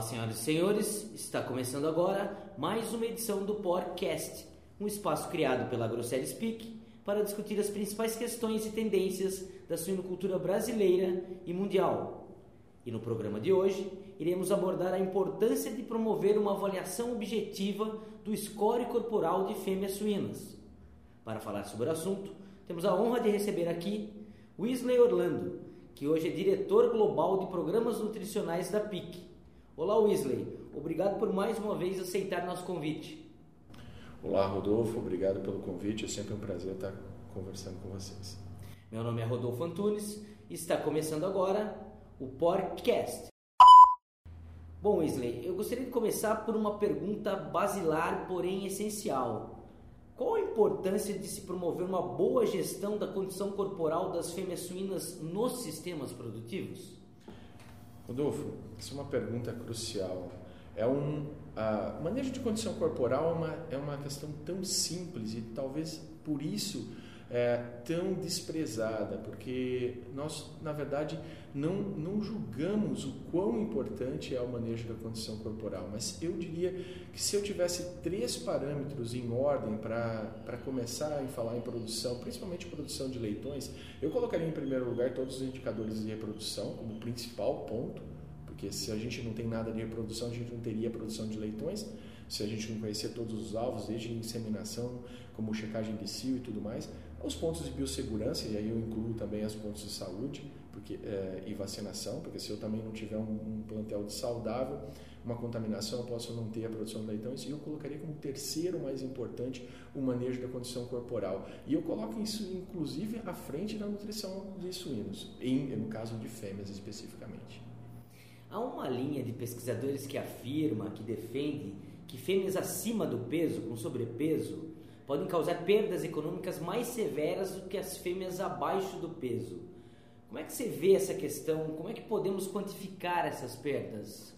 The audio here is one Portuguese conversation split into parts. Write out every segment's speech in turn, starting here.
Olá, senhoras e senhores, está começando agora mais uma edição do Podcast, um espaço criado pela Grosseria Speak para discutir as principais questões e tendências da suinocultura brasileira e mundial. E no programa de hoje, iremos abordar a importância de promover uma avaliação objetiva do score corporal de fêmeas suínas. Para falar sobre o assunto, temos a honra de receber aqui Wesley Orlando, que hoje é diretor global de programas nutricionais da PIC Olá, Wesley. Obrigado por mais uma vez aceitar nosso convite. Olá, Rodolfo. Obrigado pelo convite. É sempre um prazer estar conversando com vocês. Meu nome é Rodolfo Antunes e está começando agora o podcast. Bom, Wesley, eu gostaria de começar por uma pergunta basilar, porém essencial. Qual a importância de se promover uma boa gestão da condição corporal das fêmeas suínas nos sistemas produtivos? Rodolfo, essa é uma pergunta crucial. É um manejo de condição corporal é uma, é uma questão tão simples e talvez por isso é, tão desprezada, porque nós, na verdade, não, não julgamos o quão importante é o manejo da condição corporal, mas eu diria que se eu tivesse três parâmetros em ordem para começar a falar em produção, principalmente produção de leitões, eu colocaria em primeiro lugar todos os indicadores de reprodução como principal ponto, porque se a gente não tem nada de reprodução, a gente não teria produção de leitões. Se a gente não conhecer todos os alvos, desde inseminação, como checagem de cio e tudo mais, os pontos de biossegurança, e aí eu incluo também os pontos de saúde porque, é, e vacinação, porque se eu também não tiver um, um, plantel de saudável, uma contaminação, eu posso não ter a produção de leitões. E eu colocaria como terceiro mais importante o manejo da condição corporal. E eu coloco isso, inclusive, à frente da nutrição de suínos, em, no caso de fêmeas especificamente. Há uma linha de pesquisadores que afirma, que defende, que fêmeas acima do peso, com sobrepeso, podem causar perdas econômicas mais severas do que as fêmeas abaixo do peso. Como é que você vê essa questão? Como é que podemos quantificar essas perdas?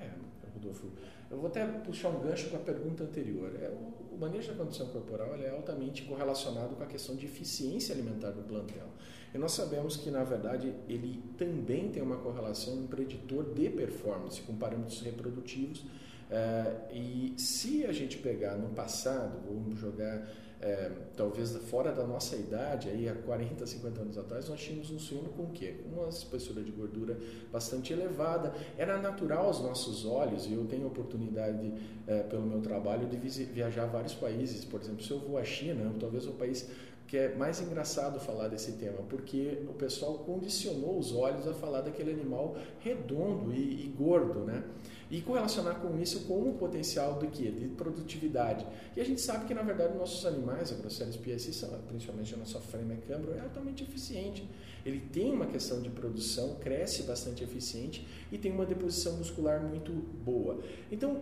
É, Rodolfo, eu vou até puxar um gancho com a pergunta anterior. É, o, manejo da condição corporal é altamente correlacionado com a questão de eficiência alimentar do plantel. E nós sabemos que, na verdade, ele também tem uma correlação, um preditor de performance com parâmetros reprodutivos. É, e se a gente pegar no passado, vamos jogar é, talvez fora da nossa idade, aí há 40, 50 anos atrás, nós tínhamos um suíno com o quê? Uma espessura de gordura bastante elevada. Era natural aos nossos olhos, e eu tenho oportunidade, é, pelo meu trabalho, de viajar a vários países. Por exemplo, se eu vou à China, talvez o país que é mais engraçado falar desse tema, porque o pessoal condicionou os olhos a falar daquele animal redondo e, e gordo, né? E correlacionar com isso com o potencial do que? De produtividade. E a gente sabe que, na verdade, nossos animais, a Grosselis PSI, principalmente a nossa Frame Cambro, é altamente eficiente. Ele tem uma questão de produção, cresce bastante eficiente e tem uma deposição muscular muito boa. Então,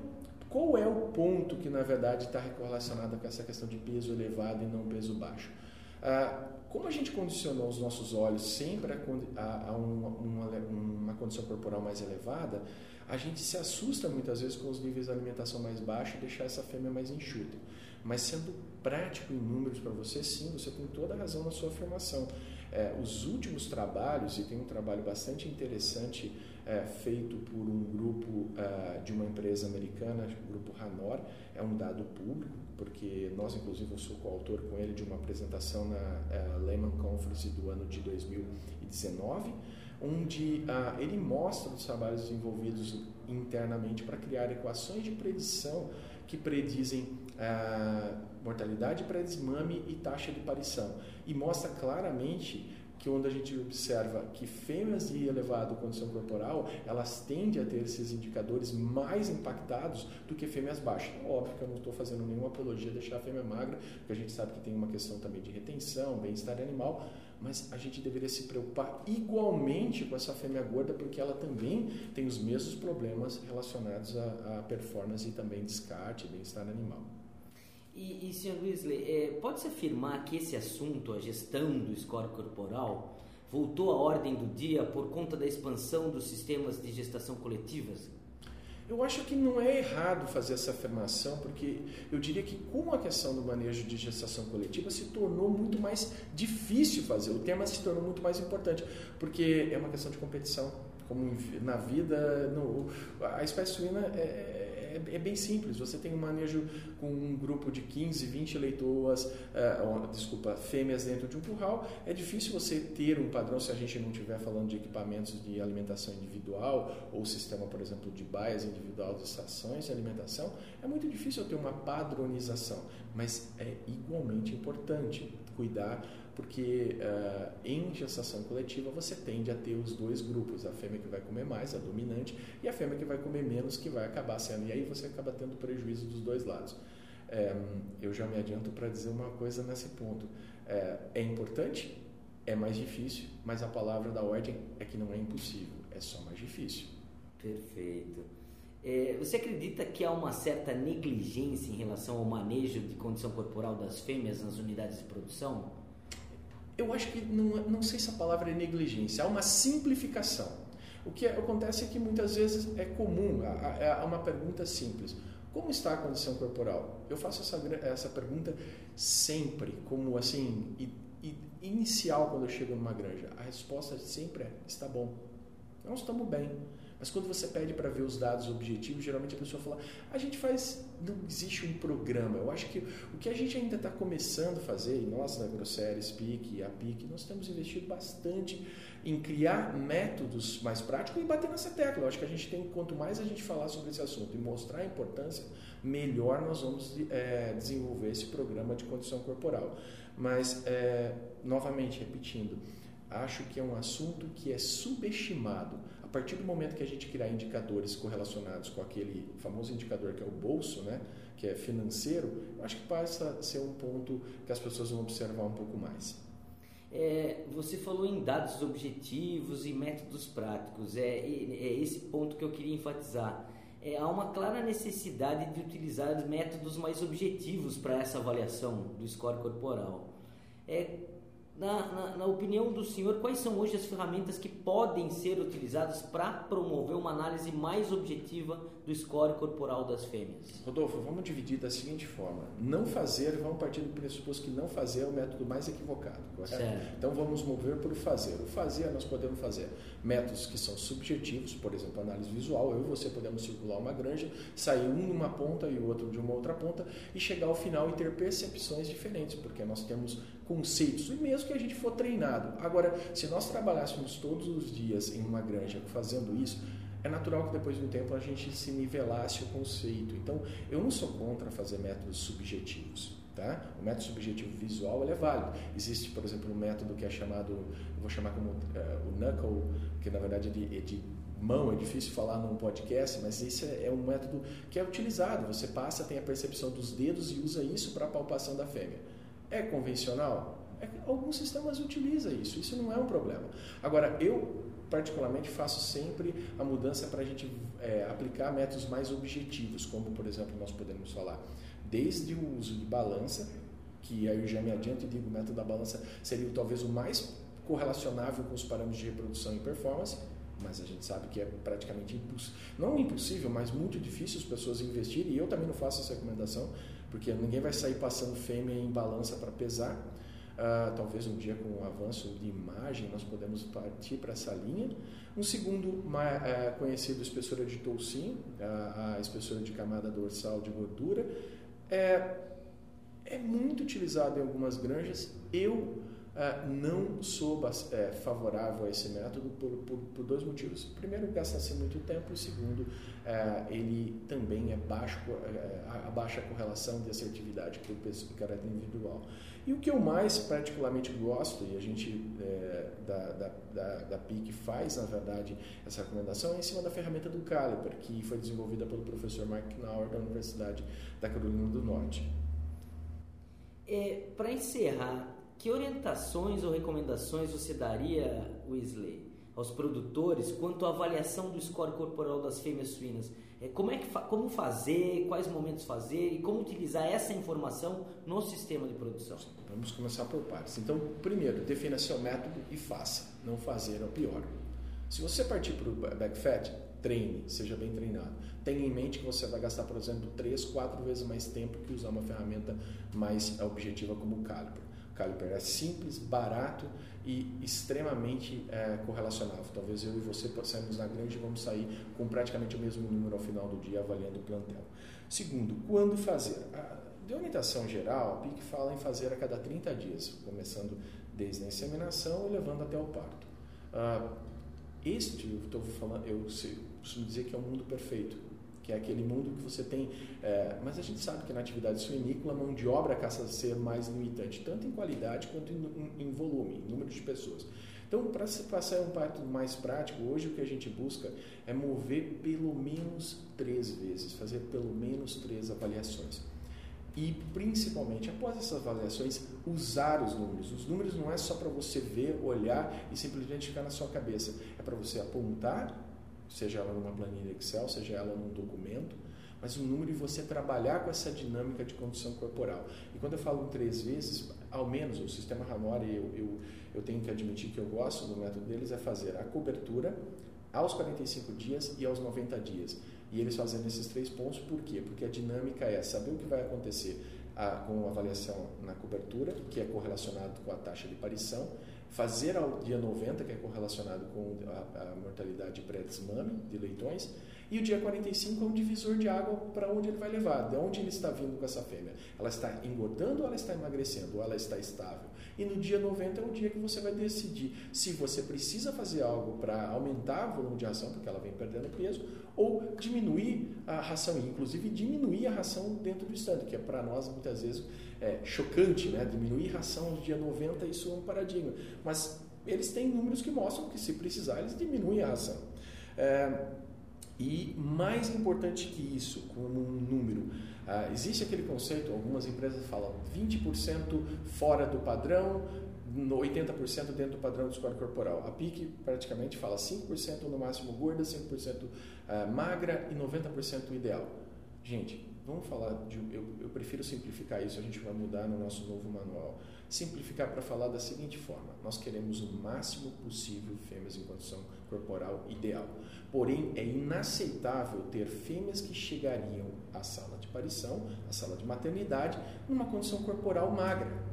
qual é o ponto que, na verdade, está correlacionado com essa questão de peso elevado e não peso baixo? Ah, como a gente condicionou os nossos olhos sempre a, a uma, uma, uma, condição corporal mais elevada, a gente se assusta muitas vezes com os níveis de alimentação mais baixos e deixar essa fêmea mais enxuta. Mas sendo prático em números para você, sim, você tem toda a razão na sua afirmação. É, os últimos trabalhos, e tem um trabalho bastante interessante é, feito por um grupo é, de uma empresa americana, o grupo Hanor, é um dado público, porque nós, inclusive, eu sou coautor com ele de uma apresentação na é, Lehman Conference do ano de 2019, onde ah, ele mostra os trabalhos desenvolvidos internamente para criar equações de predição que predizem ah, mortalidade pré-desmame e taxa de parição. E mostra claramente que onde a gente observa que fêmeas de elevada condição corporal, elas tendem a ter esses indicadores mais impactados do que fêmeas baixas. É óbvio que eu não estou fazendo nenhuma apologia de deixar a fêmea magra, porque a gente sabe que tem uma questão também de retenção, bem-estar animal, mas a gente deveria se preocupar igualmente com essa fêmea gorda, porque ela também tem os mesmos problemas relacionados à, performance e também descarte, bem-estar animal. E, e Sr. Weasley, é, pode-se afirmar que esse assunto, a gestão do score corporal, voltou à ordem do dia por conta da expansão dos sistemas de gestação coletivas? Eu acho que não é errado fazer essa afirmação, porque eu diria que com a questão do manejo de gestação coletiva se tornou muito mais difícil fazer, o tema se tornou muito mais importante, porque é uma questão de competição como na vida, no, a espécie suína é, é, é, bem simples. Você tem um manejo com um grupo de 15, 20 leitoas, uh, desculpa, fêmeas dentro de um curral. É difícil você ter um padrão se a gente não estiver falando de equipamentos de alimentação individual ou sistema, por exemplo, de baias individual de estações de alimentação. É muito difícil ter uma padronização, mas é igualmente importante cuidar porque uh, em gestação coletiva você tende a ter os dois grupos, a fêmea que vai comer mais, a dominante, e a fêmea que vai comer menos, que vai acabar sendo, e aí você acaba tendo prejuízo dos dois lados. É, eu já me adianto para dizer uma coisa nesse ponto. É, é importante, é mais difícil, mas a palavra da ordem é que não é impossível, é só mais difícil. Perfeito. É, você acredita que há uma certa negligência em relação ao manejo de condição corporal das fêmeas nas unidades de produção? eu acho que não, não sei se a palavra é negligência, há uma simplificação. O que acontece é que muitas vezes é comum, há uma pergunta simples. Como está a condição corporal? Eu faço essa, essa pergunta sempre, como assim, inicial quando eu chego numa granja. A resposta sempre é: está bom. Nós estamos bem. Mas quando você pede para ver os dados objetivos, geralmente a pessoa fala: a gente faz, não existe um programa. Eu acho que o que a gente ainda está começando a fazer, e nós na a PIC, nós temos investido bastante em criar métodos mais práticos e bater nessa tecla. Eu acho que a gente tem, quanto mais a gente falar sobre esse assunto e mostrar a importância, melhor nós vamos é, desenvolver esse programa de condição corporal. Mas, é, novamente, repetindo, acho que é um assunto que é subestimado partir do momento que a gente criar indicadores correlacionados com aquele famoso indicador que é o bolso, né, que é financeiro, eu acho que passa a ser um ponto que as pessoas vão observar um pouco mais. É, você falou em dados objetivos e métodos práticos. É, é esse ponto que eu queria enfatizar. É, há uma clara necessidade de utilizar métodos mais objetivos para essa avaliação do score corporal. É, na, na, na, opinião do senhor, quais são hoje as ferramentas que podem ser utilizadas para promover uma análise mais objetiva do score corporal das fêmeas? Rodolfo, vamos dividir da seguinte forma: não fazer, vamos partir do pressuposto que não fazer é o método mais equivocado, correto? Certo. Então vamos mover para o fazer. O fazer, nós podemos fazer métodos que são subjetivos, por exemplo, análise visual. Eu e você podemos circular uma granja, sair um numa ponta e o outro de uma outra ponta e chegar ao final e ter percepções diferentes, porque nós temos conceitos, e mesmo que a gente for treinado. Agora, se nós trabalhássemos todos os dias em uma granja fazendo isso, é natural que depois de um tempo a gente se nivelasse o conceito. Então, eu não sou contra fazer métodos subjetivos. Tá? O método subjetivo visual é válido. Existe, por exemplo, um método que é chamado, eu vou chamar como uh, o knuckle, que na verdade é de, é de mão, é difícil falar num podcast, mas esse é, é um método que é utilizado. Você passa, tem a percepção dos dedos e usa isso para a palpação da fêmea. É convencional? É, alguns sistemas utilizam isso, isso não é um problema. Agora, eu particularmente faço sempre a mudança para a gente é, aplicar métodos mais objetivos, como por exemplo nós podemos falar desde o uso de balança, que aí eu já me adianto e digo o método da balança seria talvez o mais correlacionável com os parâmetros de reprodução e performance, mas a gente sabe que é praticamente impossível, não impossível, mas muito difícil as pessoas investirem, e eu também não faço essa recomendação, porque ninguém vai sair passando fêmea em balança para pesar. Uh, talvez um dia com o avanço de imagem nós podemos partir para essa linha. Um segundo uh, conhecido espessura de toucinho, uh, a espessura de camada dorsal de gordura, é, é muito utilizado em algumas granjas. Eu ah, não sou é, favorável a esse método por, por, por dois motivos. Primeiro, gasta-se muito tempo, e segundo, é, ele também é baixo, é, a baixa correlação de assertividade por, por caráter individual. E o que eu mais particularmente gosto, e a gente é, da, da, da, da, PIC faz, na verdade, essa recomendação, é em cima da ferramenta do Caliper, que foi desenvolvida pelo professor Mark Knauer da Universidade da Carolina do Norte. É, Para encerrar, que orientações ou recomendações você daria, Wesley, aos produtores quanto à avaliação do score corporal das fêmeas suínas? É, como, é que como fazer, quais momentos fazer e como utilizar essa informação no sistema de produção? Vamos começar por partes. Então, primeiro, defina seu método e faça. Não fazer é o pior. Se você partir para o backfat, treine, seja bem treinado. Tenha em mente que você vai gastar, por exemplo, três, quatro vezes mais tempo que usar uma ferramenta mais objetiva como o Caliper. Caliper é simples, barato e extremamente é, correlacionável. Talvez eu e você possamos na grande vamos sair com praticamente o mesmo número ao final do dia avaliando o plantel. Segundo, quando fazer? A, de orientação geral, a PIC fala em fazer a cada 30 dias, começando desde a inseminação e levando até o parto. Uh, este, eu estou falando, eu costumo dizer que é o mundo perfeito, que é aquele mundo que você tem. É, mas a gente sabe que na atividade suinícola a mão de obra caça a ser mais limitante, tanto em qualidade quanto em, em volume, em número de pessoas. Então, para se passar um parto mais prático, hoje o que a gente busca é mover pelo menos três vezes, fazer pelo menos três avaliações. E, principalmente, após essas avaliações, usar os números. Os números não é só para você ver, olhar e simplesmente ficar na sua cabeça. É para você apontar seja ela numa planilha Excel, seja ela num documento, mas o número e você trabalhar com essa dinâmica de condição corporal. E quando eu falo três vezes, ao menos o sistema Hanori, eu, eu, eu tenho que admitir que eu gosto do método deles, é fazer a cobertura aos 45 dias e aos 90 dias. E eles fazendo esses três pontos, por quê? Porque a dinâmica é saber o que vai acontecer a, com a avaliação na cobertura, que é correlacionado com a taxa de aparição, fazer ao dia 90, que é correlacionado com a, a mortalidade pré-desmame de leitões, e o dia 45 é um divisor de água para onde ele vai levar, de onde ele está vindo com essa fêmea. Ela está engordando ou ela está emagrecendo, ou ela está estável. E no dia 90 é o dia que você vai decidir se você precisa fazer algo para aumentar o volume de ração, porque ela vem perdendo peso, ou diminuir a ração, inclusive diminuir a ração dentro do estande, que é para nós muitas vezes é, chocante, né? diminuir ração no dia 90, isso é um paradigma. Mas eles têm números que mostram que se precisar, eles diminuem a ração. É, e mais importante que isso, como um número, uh, existe aquele conceito, algumas empresas falam 20% fora do padrão, 80% dentro do padrão de score corporal. A PIC praticamente fala 5% no máximo gorda, 5% ah, magra e 90% ideal. Gente, vamos falar de. Eu, eu prefiro simplificar isso, a gente vai mudar no nosso novo manual. Simplificar para falar da seguinte forma: nós queremos o máximo possível fêmeas em condição corporal ideal. Porém, é inaceitável ter fêmeas que chegariam à sala de parição, à sala de maternidade, numa condição corporal magra.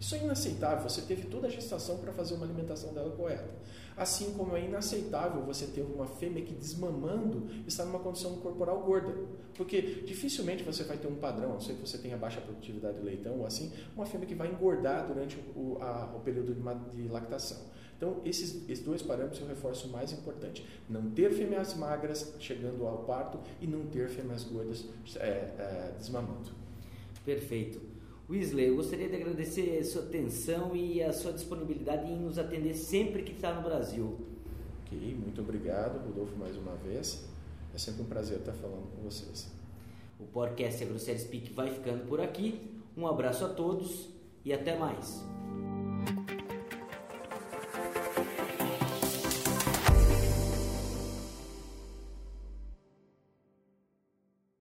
Isso é inaceitável. Você teve toda a gestação para fazer uma alimentação dela correta. Assim como é inaceitável você ter uma fêmea que desmamando está numa condição corporal gorda. Porque dificilmente você vai ter um padrão, a não ser que você tenha baixa produtividade de leitão ou assim, uma fêmea que vai engordar durante o, a, o período de, de lactação. Então, esses, esses, dois parâmetros eu reforço o mais importante. Não ter fêmeas magras chegando ao parto e não ter fêmeas gordas é, é, desmamando. Perfeito. Weasley, eu gostaria de agradecer a sua atenção e a sua disponibilidade em nos atender sempre que está no Brasil. Ok, muito obrigado, Rodolfo, mais uma vez. É sempre um prazer estar falando com vocês. O podcast AgroSérie Speak vai ficando por aqui. Um abraço a todos e até mais.